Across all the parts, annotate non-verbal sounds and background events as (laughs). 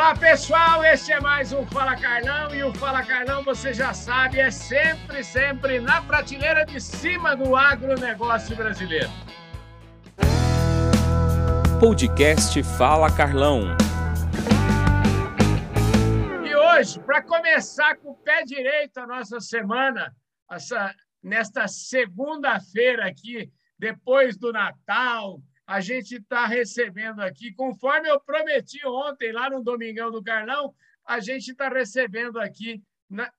Olá pessoal, este é mais um Fala Carlão e o Fala Carlão, você já sabe, é sempre, sempre na prateleira de cima do agronegócio brasileiro. Podcast Fala Carlão. E hoje, para começar com o pé direito a nossa semana, essa, nesta segunda-feira aqui, depois do Natal, a gente está recebendo aqui, conforme eu prometi ontem lá no Domingão do Carlão, a gente está recebendo aqui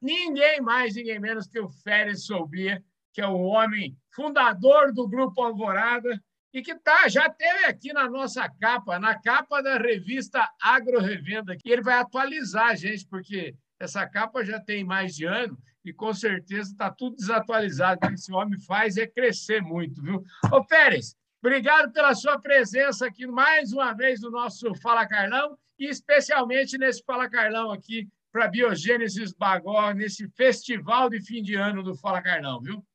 ninguém mais, ninguém menos que o Férez Soubia, que é o homem fundador do Grupo Alvorada e que tá, já teve aqui na nossa capa, na capa da revista Agro Revenda, que ele vai atualizar a gente, porque essa capa já tem mais de ano e com certeza está tudo desatualizado. O que esse homem faz é crescer muito, viu? Ô, Pérez, Obrigado pela sua presença aqui mais uma vez no nosso Fala Carlão e especialmente nesse Fala Carlão aqui para Biogênesis Bagó, nesse festival de fim de ano do Fala Carlão, viu?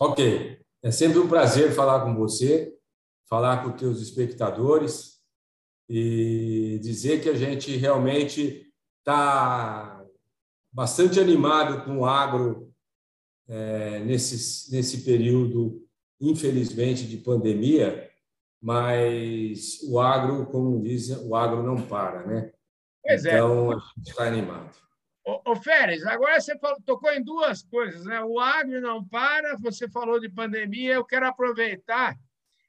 Ok. É sempre um prazer falar com você, falar com os teus espectadores e dizer que a gente realmente está bastante animado com o agro é, nesse, nesse período infelizmente, de pandemia, mas o agro, como dizem, o agro não para, né? Pois é. Então, a gente está animado. Ô, ô Férez, agora você falou, tocou em duas coisas, né? O agro não para, você falou de pandemia, eu quero aproveitar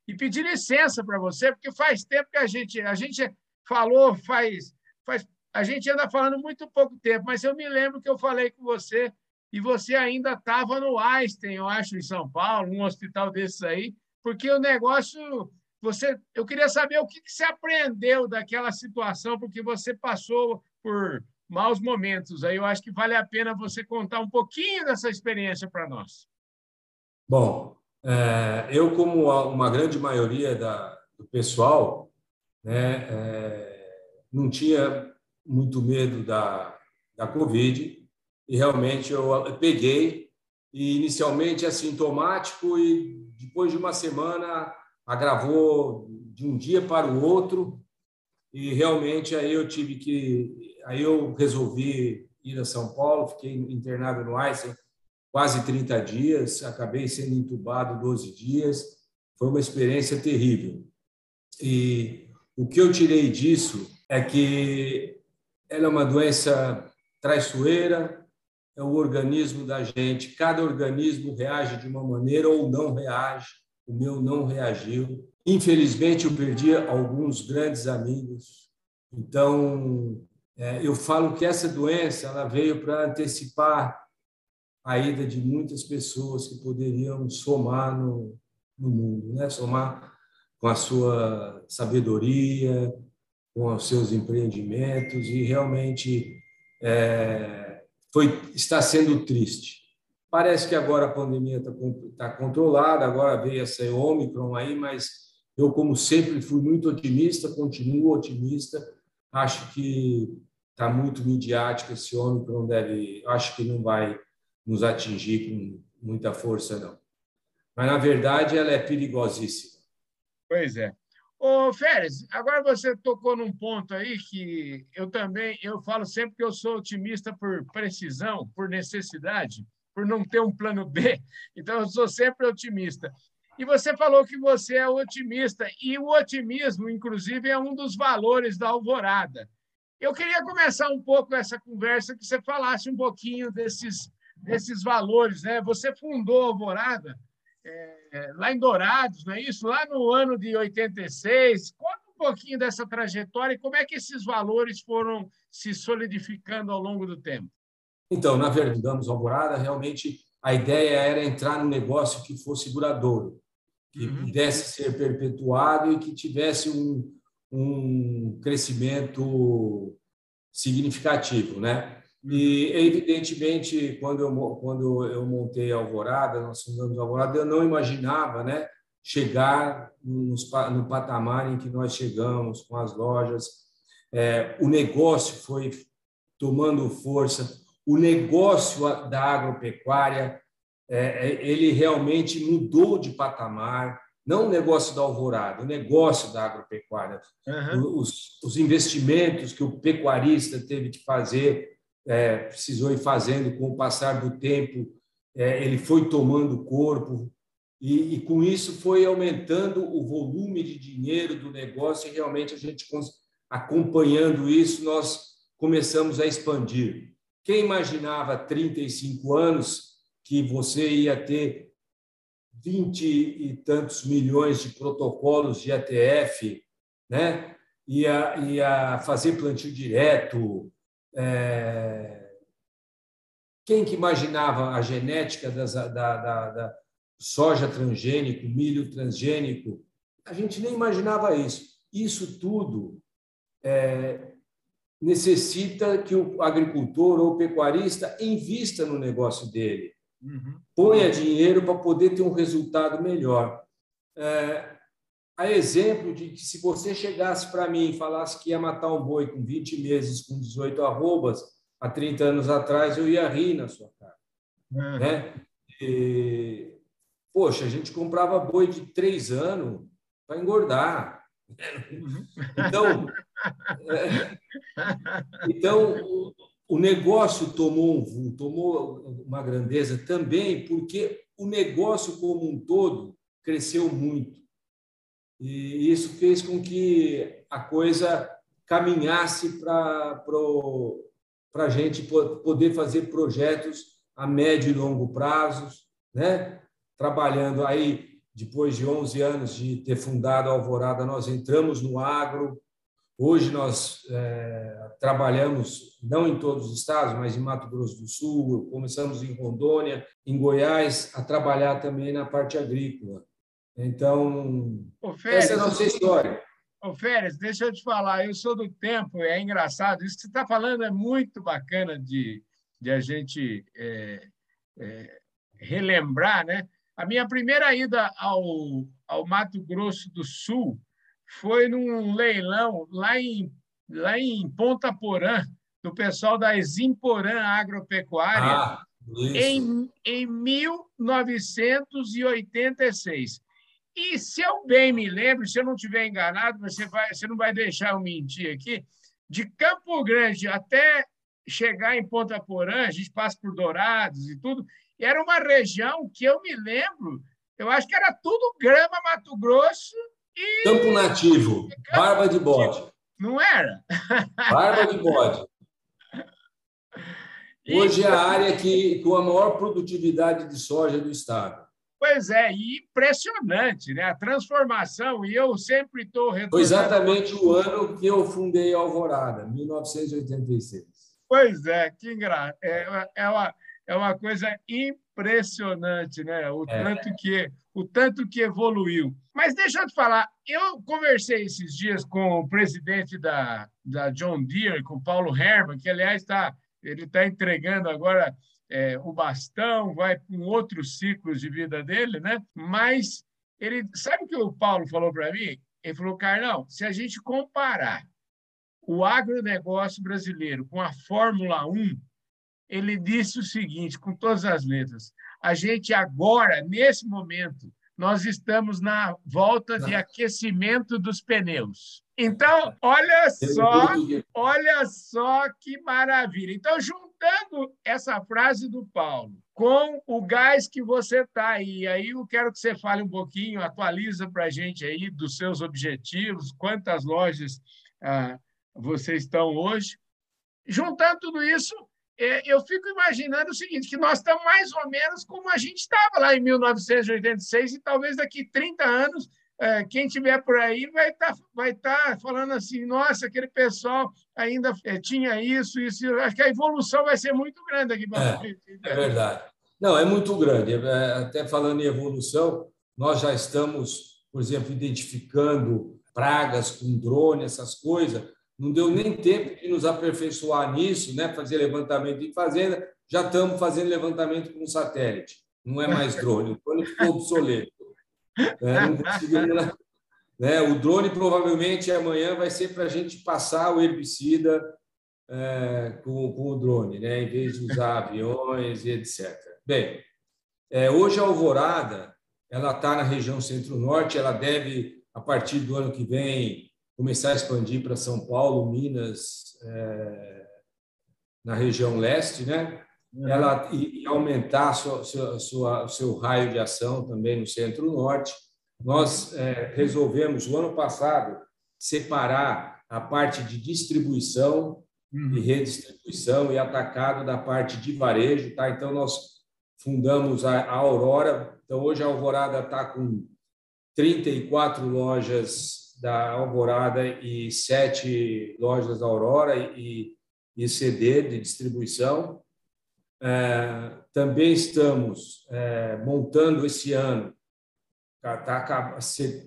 e pedir licença para você, porque faz tempo que a gente, a gente falou, faz, faz, a gente anda falando muito pouco tempo, mas eu me lembro que eu falei com você e você ainda estava no Einstein, eu acho, em São Paulo, um hospital desses aí, porque o negócio. Você, eu queria saber o que, que você aprendeu daquela situação, porque você passou por maus momentos. Aí eu acho que vale a pena você contar um pouquinho dessa experiência para nós. Bom, é, eu, como uma grande maioria da, do pessoal, né, é, não tinha muito medo da, da Covid, e realmente eu peguei. E inicialmente assintomático e depois de uma semana agravou de um dia para o outro. E realmente aí eu tive que aí eu resolvi ir a São Paulo, fiquei internado no Einstein quase 30 dias, acabei sendo entubado 12 dias, foi uma experiência terrível. E o que eu tirei disso é que ela é uma doença traiçoeira, é o organismo da gente. Cada organismo reage de uma maneira ou não reage. O meu não reagiu. Infelizmente, eu perdi alguns grandes amigos. Então, é, eu falo que essa doença ela veio para antecipar a ida de muitas pessoas que poderiam somar no, no mundo, né? somar com a sua sabedoria, com os seus empreendimentos e realmente é, foi, está sendo triste. Parece que agora a pandemia está, está controlada, agora veio essa Omicron aí, mas eu, como sempre, fui muito otimista, continuo otimista. Acho que está muito midiático esse Omicron, deve, acho que não vai nos atingir com muita força, não. Mas, na verdade, ela é perigosíssima. Pois é. Ô, Férez, agora você tocou num ponto aí que eu também, eu falo sempre que eu sou otimista por precisão, por necessidade, por não ter um plano B. (laughs) Então, eu sou sempre otimista. E você falou que você é otimista, e o otimismo, inclusive, é um dos valores da Alvorada. Eu queria começar um pouco essa conversa, que você falasse um pouquinho desses, desses valores. Né? Você fundou a Alvorada é, lá em Dourados, não é isso? Lá no ano de 86. Conta um pouquinho dessa trajetória e como é que esses valores foram se solidificando ao longo do tempo. Então, na verdade, damos Alvorada, realmente a ideia era entrar num negócio que fosse duradouro, que uhum. pudesse ser perpetuado e que tivesse um, um crescimento significativo, né? E, evidentemente, quando eu, quando eu montei a Alvorada, nós fundamos a Alvorada, eu não imaginava né, chegar nos, no patamar em que nós chegamos com as lojas. É, o negócio foi tomando força, o negócio da agropecuária, é, é ele realmente mudou de patamar. não o negócio da alvorada, o negócio da agropecuária, uhum. os, os, investimentos que o pecuarista teve que fazer, é, precisou ir fazendo com o passar do tempo, é, ele foi tomando corpo, e, e, com isso foi aumentando o volume de dinheiro do negócio, e realmente a gente, acompanhando isso, nós começamos a expandir. Quem imaginava 35 anos que você ia ter vinte e tantos milhões de protocolos de ETF, né? ia, ia fazer plantio direto. É... Quem que imaginava a genética das, da, da, da soja transgênico, milho transgênico? A gente nem imaginava isso. Isso tudo é, necessita que o agricultor ou o pecuarista invista no negócio dele. Uhum. Ponha dinheiro para poder ter um resultado melhor. É, a exemplo de que se você chegasse para mim e falasse que ia matar um boi com 20 meses, com 18 arrobas, há 30 anos atrás, eu ia rir na sua cara. Uhum. Né? E, poxa, a gente comprava boi de três anos para engordar. Uhum. Então, é, então o negócio tomou um tomou uma grandeza também porque o negócio como um todo cresceu muito. E isso fez com que a coisa caminhasse para a gente poder fazer projetos a médio e longo prazos, né? trabalhando aí, depois de 11 anos de ter fundado a Alvorada, nós entramos no agro, Hoje nós é, trabalhamos, não em todos os estados, mas em Mato Grosso do Sul, começamos em Rondônia, em Goiás, a trabalhar também na parte agrícola. Então, Férez, essa é a nossa história. Ô, Férez, deixa eu te falar, eu sou do tempo, é engraçado, isso que você está falando é muito bacana de, de a gente é, é, relembrar, né? A minha primeira ida ao, ao Mato Grosso do Sul, foi num leilão lá em, lá em Ponta Porã, do pessoal da Eximporã Agropecuária, ah, em, em 1986. E se eu bem me lembro, se eu não estiver enganado, você, vai, você não vai deixar eu mentir aqui, de Campo Grande até chegar em Ponta Porã, a gente passa por Dourados e tudo, e era uma região que eu me lembro, eu acho que era tudo grama Mato Grosso Campo nativo, barba de bode. Não era? Barba de bode. (laughs) Hoje é a área que, com a maior produtividade de soja do estado. Pois é, e impressionante, né? A transformação, e eu sempre estou Foi exatamente o ano que eu fundei a Alvorada, 1986. Pois é, que engraçado. É, é, uma, é uma coisa impressionante, né? O é. tanto que o tanto que evoluiu. Mas deixa eu te falar, eu conversei esses dias com o presidente da, da John Deere, com o Paulo Herman, que aliás está ele está entregando agora é, o bastão, vai com outros ciclos de vida dele, né? Mas ele sabe o que o Paulo falou para mim? Ele falou, Carlão, se a gente comparar o agronegócio brasileiro com a Fórmula 1, ele disse o seguinte, com todas as letras: a gente agora, nesse momento, nós estamos na volta de aquecimento dos pneus. Então, olha só, olha só que maravilha. Então, juntando essa frase do Paulo com o gás que você está aí, aí eu quero que você fale um pouquinho, atualiza para a gente aí dos seus objetivos, quantas lojas ah, vocês estão hoje. Juntando tudo isso, é, eu fico imaginando o seguinte, que nós estamos mais ou menos como a gente estava lá em 1986 e talvez daqui 30 anos é, quem tiver por aí vai estar tá, vai tá falando assim, nossa, aquele pessoal ainda é, tinha isso, isso. Acho que a evolução vai ser muito grande aqui para é, frente. É verdade. Não, é muito grande. Até falando em evolução, nós já estamos, por exemplo, identificando pragas com drone, essas coisas, não deu nem tempo de nos aperfeiçoar nisso, né? fazer levantamento em fazenda, já estamos fazendo levantamento com satélite. Não é mais (laughs) drone, o drone ficou obsoleto. É, né? O drone provavelmente amanhã vai ser para a gente passar o herbicida é, com, com, o drone, né? em vez de usar aviões e etc. Bem, é, hoje a Alvorada ela está na região centro-norte, ela deve, a partir do ano que vem, começar a expandir para São Paulo, Minas, é, na região leste, né? Uhum. Ela e, e aumentar sua, sua, sua, seu raio de ação também no centro-norte. Nós é, resolvemos, o ano passado, separar a parte de distribuição uhum. e redistribuição e atacado da parte de varejo, tá? Então, nós fundamos a, a Aurora. Então, hoje a Alvorada está com 34 lojas da Alvorada e sete lojas da Aurora e, e CD de distribuição. É, também estamos é, montando esse ano Tá, tá,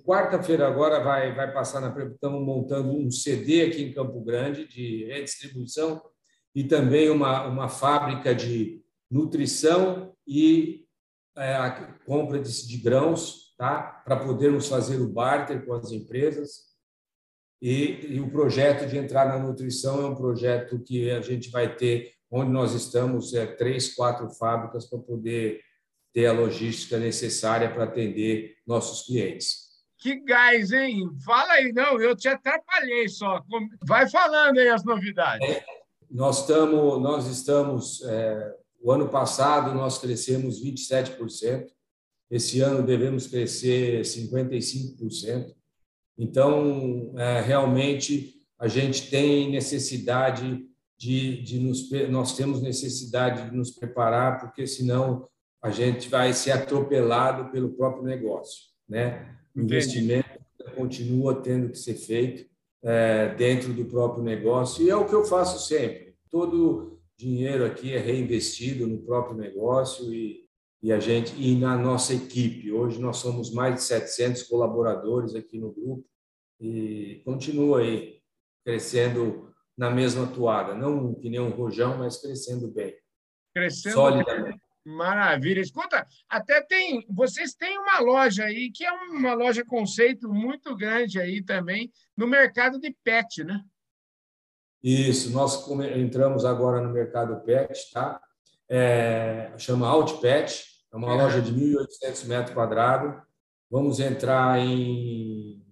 Quarta-feira agora vai, vai passar na. Estamos montando um CD aqui em Campo Grande de redistribuição e também uma, uma fábrica de nutrição e é, a compra de, de grãos, tá? para podermos fazer o barter com as empresas. E, e, o projeto de entrar na nutrição é um projeto que a gente vai ter, onde nós estamos, é, três, quatro fábricas para poder ter a logística necessária para atender nossos clientes. Que gás, hein? Fala aí, não, eu te atrapalhei só. Vai falando aí as novidades. É, nós estamos, nós estamos é, o ano passado nós crescemos 27%, esse ano devemos crescer 55%. Então, é, realmente, a gente tem necessidade de, de nos, nós temos necessidade de nos preparar, porque senão a gente vai ser atropelado pelo próprio negócio. Né? O investimento continua tendo que ser feito é, dentro do próprio negócio, e é o que eu faço sempre. Todo dinheiro aqui é reinvestido no próprio negócio e, e a gente e na nossa equipe. Hoje nós somos mais de 700 colaboradores aqui no grupo e continua aí crescendo na mesma toada, não que nem um rojão, mas crescendo bem. Crescendo solidamente. Maravilha. Escuta, até tem. Vocês têm uma loja aí que é uma loja conceito muito grande aí também no mercado de pet, né? Isso, nós entramos agora no mercado pet, tá? É, chama Outpet, é uma é. loja de 1.800 metros quadrados. Vamos entrar em,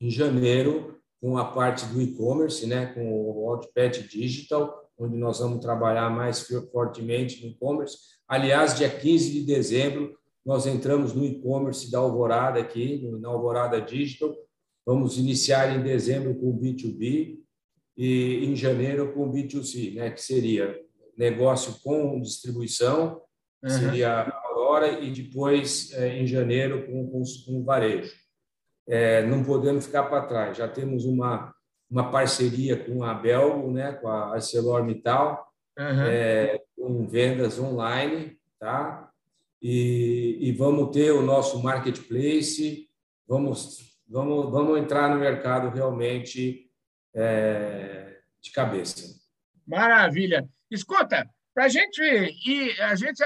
em janeiro com a parte do e-commerce, né? Com o Outpet Digital onde nós vamos trabalhar mais fortemente no e-commerce. Aliás, dia 15 de dezembro, nós entramos no e-commerce da Alvorada aqui, na Alvorada Digital. Vamos iniciar em dezembro com o B2B e em janeiro com o B2C, né, que seria negócio com distribuição, uhum. seria a Aurora, e depois, é, em janeiro, com, com, com varejo. É, não podemos ficar para trás. Já temos uma uma parceria com a Belgo, né, com a ArcelorMittal, uhum. é, com vendas online, tá? E, e vamos ter o nosso marketplace, vamos, vamos, vamos entrar no mercado realmente é, de cabeça. Maravilha. Escuta, para a gente ir, a gente,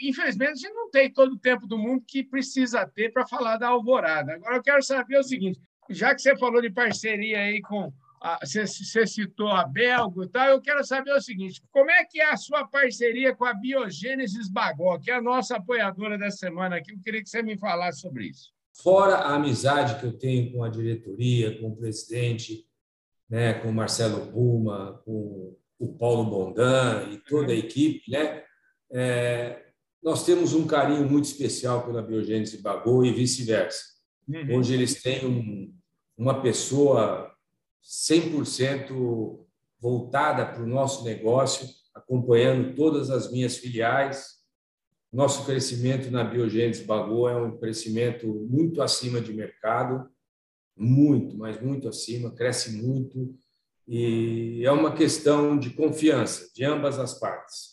infelizmente, a gente não tem todo o tempo do mundo que precisa ter para falar da Alvorada. Agora eu quero saber o seguinte: já que você falou de parceria aí com você, você citou a Belgo e tal, eu quero saber o seguinte: como é que é a sua parceria com a Biogênesis Bagó, que é a nossa apoiadora da semana aqui? Eu queria que você me falasse sobre isso. Fora a amizade que eu tenho com a diretoria, com o presidente, né, com o Marcelo Puma, com o Paulo Bondan e toda a equipe, né, é, nós temos um carinho muito especial pela Biogênese Bagô e vice-versa. Uhum. Hoje eles têm um, uma pessoa 100% voltada para o nosso negócio, acompanhando todas as minhas filiais. Nosso crescimento na Biogênese Bagô é um crescimento muito acima de mercado, muito, mas muito acima, cresce muito. E é uma questão de confiança de ambas as partes.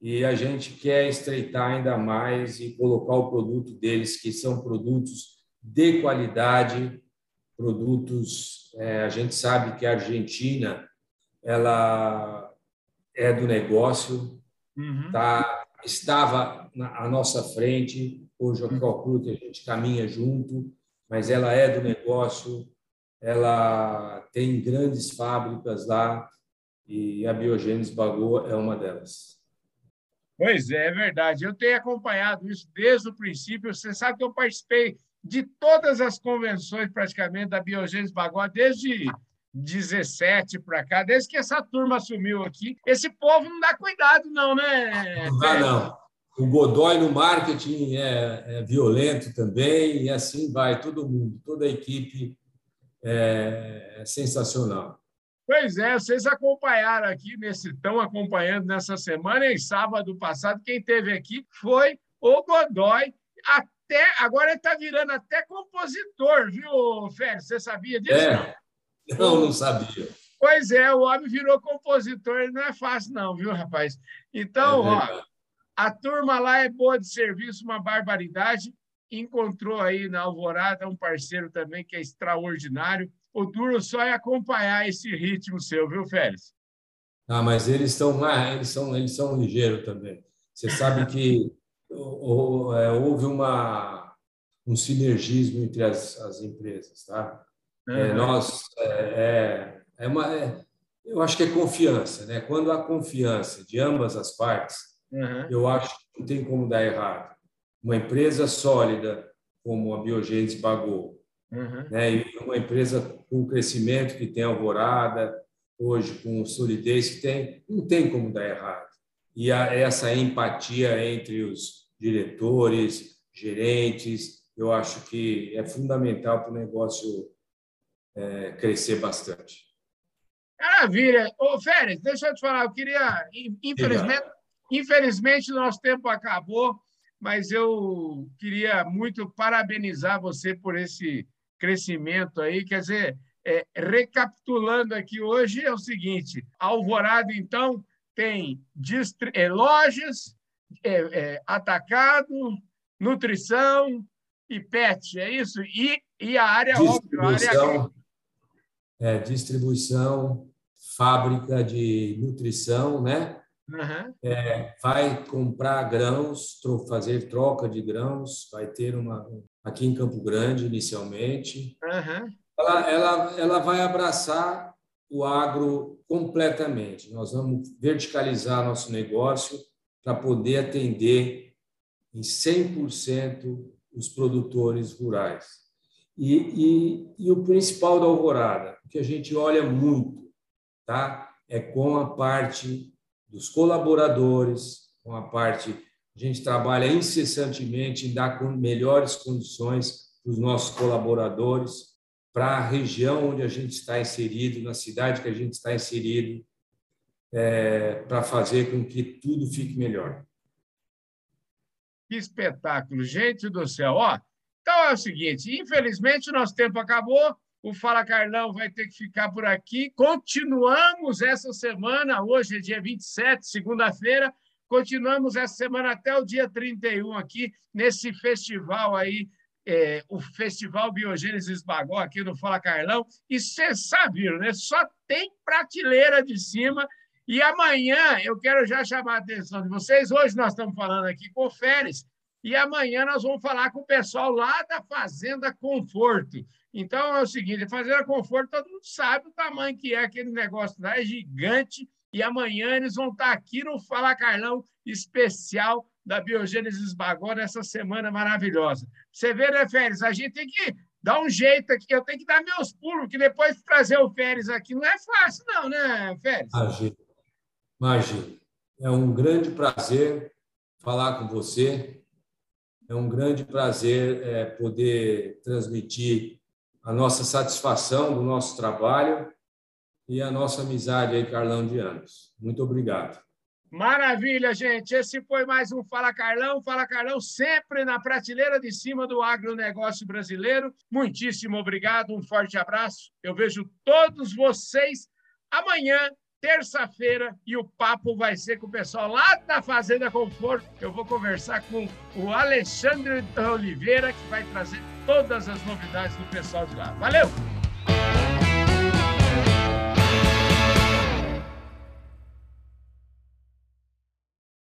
E a gente quer estreitar ainda mais e colocar o produto deles, que são produtos de qualidade, produtos. É, a gente sabe que a Argentina ela é do negócio, uhum. tá, estava na, à nossa frente. Hoje eu calculo que a gente caminha junto, mas ela é do negócio. Ela tem grandes fábricas lá e a Biogênese Bagô é uma delas. Pois é, é verdade. Eu tenho acompanhado isso desde o princípio. Você sabe que eu participei de todas as convenções, praticamente, da Biogênese Bagó, desde 17 para cá, desde que essa turma assumiu aqui. Esse povo não dá cuidado, não, né? Não dá, não. O Godoy no marketing é, é, violento também, e assim vai, todo mundo, toda a equipe é, é sensacional. Pois é, vocês acompanharam aqui, nesse estão acompanhando nessa semana, em sábado passado, quem teve aqui foi o Godoy. Até agora ele está virando até compositor, viu, Félix? Você sabia disso? É. Não, não sabia. Pois é, o homem virou compositor, ele não é fácil, não, viu, rapaz? Então, é ó, a turma lá é boa de serviço, uma barbaridade. Encontrou aí na Alvorada um parceiro também que é extraordinário. O duro só é acompanhar esse ritmo seu, viu, Félix? Ah, mas eles estão eles são eles são ligeiros também. Você sabe que é, houve uma um sinergismo entre as, as empresas, tá? Uhum. É, nós é, é, é uma é, eu acho que é confiança, né? Quando há confiança de ambas as partes, uhum. eu acho que não tem como dar errado. Uma empresa sólida como a Biogênese Bagou, uhum. né? E uma empresa com crescimento que tem Alvorada hoje, com solidez que tem, não tem como dar errado. E a, essa empatia entre os diretores, gerentes, eu acho que é fundamental para o negócio é, crescer bastante. Maravilha. Ô, Férez, deixa eu te falar, eu queria, infelizmente, infelizmente nosso tempo acabou, mas eu queria muito parabenizar você por esse crescimento aí, quer dizer, é, recapitulando aqui hoje é o seguinte, Alvorada, então, tem é, lojas, é, é, atacado, nutrição e pet, é isso? E, e a área óbvio, a área é, distribuição, fábrica de nutrição, né? Uhum. É, vai comprar grãos, fazer troca de grãos, vai ter uma aqui em Campo Grande inicialmente. Uhum. Ela, ela, ela vai abraçar o agro completamente. Nós vamos verticalizar nosso negócio para poder atender em 100% os produtores rurais. E, e, e, o principal da Alvorada, o que a gente olha muito, tá? é com a parte dos colaboradores, com a parte. A gente trabalha incessantemente em dar melhores condições para os nossos colaboradores, para a região onde a gente está inserido, na cidade que a gente está inserido, é, para fazer com que tudo fique melhor. Que espetáculo, gente do céu! Ó, então é o seguinte: infelizmente, nosso tempo acabou. O Fala Carlão vai ter que ficar por aqui. Continuamos essa semana, hoje é dia 27, segunda-feira. Continuamos essa semana até o dia 31 aqui, nesse festival aí, é, o Festival Biogênesis Bagó, aqui no Fala Carlão. E vocês sabiam, né? Só tem prateleira de cima. E amanhã eu quero já chamar a atenção de vocês. Hoje nós estamos falando aqui com o Férez, e amanhã nós vamos falar com o pessoal lá da Fazenda Conforto. Então é o seguinte: Fazenda Conforto, todo mundo sabe o tamanho que é aquele negócio lá, é gigante. E amanhã eles vão estar aqui no Fala Carlão especial da Biogênesis Bagó nessa semana maravilhosa. Você vê, né, Férez? A gente tem que dar um jeito aqui, eu tenho que dar meus pulos, que depois de trazer o Férez aqui não é fácil, não, né, Férez? Imagina. Imagina. É um grande prazer falar com você. É um grande prazer é, poder transmitir a nossa satisfação do nosso trabalho e a nossa amizade aí, Carlão de anos. Muito obrigado. Maravilha, gente. Esse foi mais um Fala Carlão. Fala Carlão sempre na prateleira de cima do agronegócio brasileiro. Muitíssimo obrigado, um forte abraço. Eu vejo todos vocês amanhã terça-feira e o papo vai ser com o pessoal lá da Fazenda Conforto. Eu vou conversar com o Alexandre Oliveira, que vai trazer todas as novidades do pessoal de lá. Valeu!